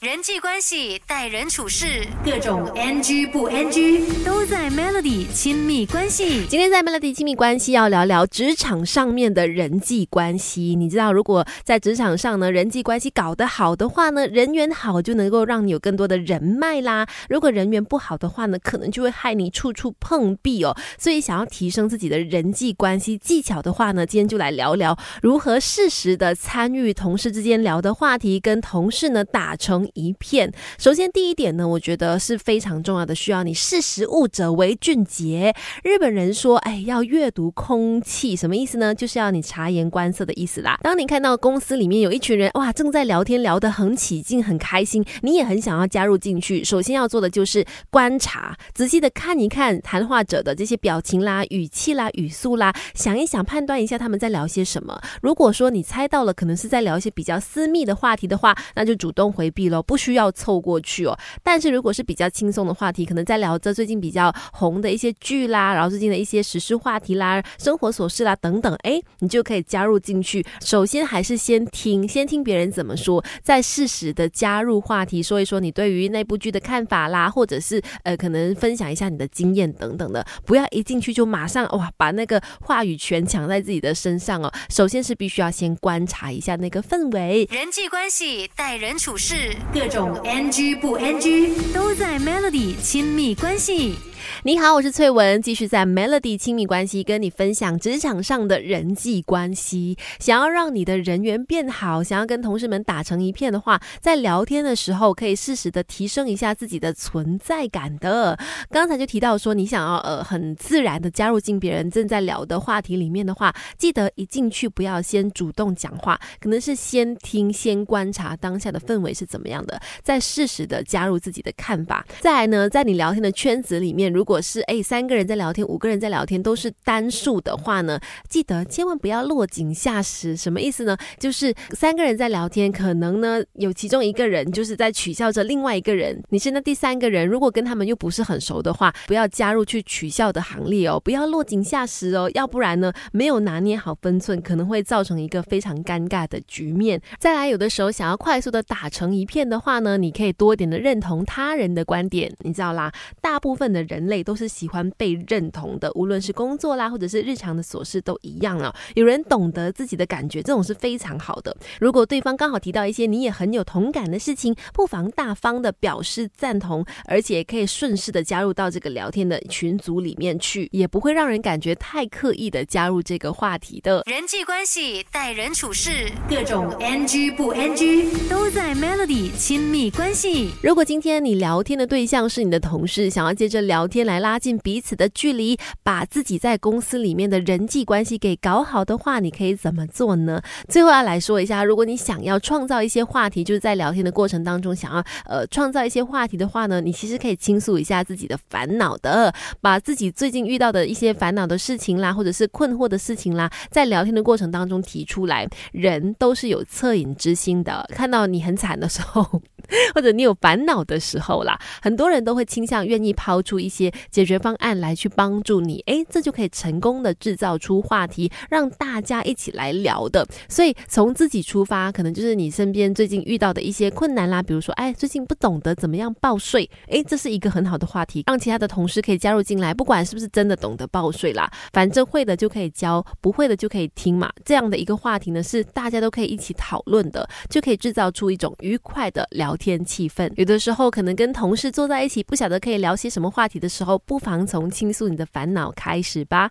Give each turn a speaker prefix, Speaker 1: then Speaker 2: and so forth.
Speaker 1: 人际关系、待人处事，各种 NG 不 NG 都在 Melody 亲密关系。
Speaker 2: 今天在 Melody 亲密关系要聊聊职场上面的人际关系。你知道，如果在职场上呢，人际关系搞得好的话呢，人缘好就能够让你有更多的人脉啦。如果人缘不好的话呢，可能就会害你处处碰壁哦。所以，想要提升自己的人际关系技巧的话呢，今天就来聊聊如何适时的参与同事之间聊的话题，跟同事呢打成。一片。首先，第一点呢，我觉得是非常重要的，需要你识时务者为俊杰。日本人说，哎，要阅读空气，什么意思呢？就是要你察言观色的意思啦。当你看到公司里面有一群人，哇，正在聊天，聊得很起劲，很开心，你也很想要加入进去。首先要做的就是观察，仔细的看一看谈话者的这些表情啦、语气啦、语速啦，想一想，判断一下他们在聊些什么。如果说你猜到了，可能是在聊一些比较私密的话题的话，那就主动回避喽。不需要凑过去哦，但是如果是比较轻松的话题，可能在聊着最近比较红的一些剧啦，然后最近的一些时事话题啦、生活琐事啦等等，哎，你就可以加入进去。首先还是先听，先听别人怎么说，再适时的加入话题，说一说你对于那部剧的看法啦，或者是呃，可能分享一下你的经验等等的。不要一进去就马上哇，把那个话语权抢在自己的身上哦。首先是必须要先观察一下那个氛围，
Speaker 1: 人际关系、待人处事。各种 NG 不 NG 都在 Melody 亲密关系。
Speaker 2: 你好，我是翠文，继续在 Melody 亲密关系跟你分享职场上的人际关系。想要让你的人缘变好，想要跟同事们打成一片的话，在聊天的时候可以适时的提升一下自己的存在感的。刚才就提到说，你想要呃很自然的加入进别人正在聊的话题里面的话，记得一进去不要先主动讲话，可能是先听、先观察当下的氛围是怎么样的，再适时的加入自己的看法。再来呢，在你聊天的圈子里面。如如果是哎三个人在聊天，五个人在聊天都是单数的话呢，记得千万不要落井下石。什么意思呢？就是三个人在聊天，可能呢有其中一个人就是在取笑着另外一个人，你是那第三个人，如果跟他们又不是很熟的话，不要加入去取笑的行列哦，不要落井下石哦，要不然呢没有拿捏好分寸，可能会造成一个非常尴尬的局面。再来，有的时候想要快速的打成一片的话呢，你可以多点的认同他人的观点，你知道啦，大部分的人。人类都是喜欢被认同的，无论是工作啦，或者是日常的琐事都一样啊。有人懂得自己的感觉，这种是非常好的。如果对方刚好提到一些你也很有同感的事情，不妨大方的表示赞同，而且可以顺势的加入到这个聊天的群组里面去，也不会让人感觉太刻意的加入这个话题的。
Speaker 1: 人际关系、待人处事，各种 NG 不 NG 都在 Melody 亲密关系。
Speaker 2: 如果今天你聊天的对象是你的同事，想要接着聊。天来拉近彼此的距离，把自己在公司里面的人际关系给搞好的话，你可以怎么做呢？最后要来说一下，如果你想要创造一些话题，就是在聊天的过程当中想要呃创造一些话题的话呢，你其实可以倾诉一下自己的烦恼的，把自己最近遇到的一些烦恼的事情啦，或者是困惑的事情啦，在聊天的过程当中提出来。人都是有恻隐之心的，看到你很惨的时候。或者你有烦恼的时候啦，很多人都会倾向愿意抛出一些解决方案来去帮助你，诶，这就可以成功的制造出话题，让大家一起来聊的。所以从自己出发，可能就是你身边最近遇到的一些困难啦，比如说，哎，最近不懂得怎么样报税，诶，这是一个很好的话题，让其他的同事可以加入进来，不管是不是真的懂得报税啦，反正会的就可以教，不会的就可以听嘛。这样的一个话题呢，是大家都可以一起讨论的，就可以制造出一种愉快的聊。天气氛，有的时候可能跟同事坐在一起，不晓得可以聊些什么话题的时候，不妨从倾诉你的烦恼开始吧。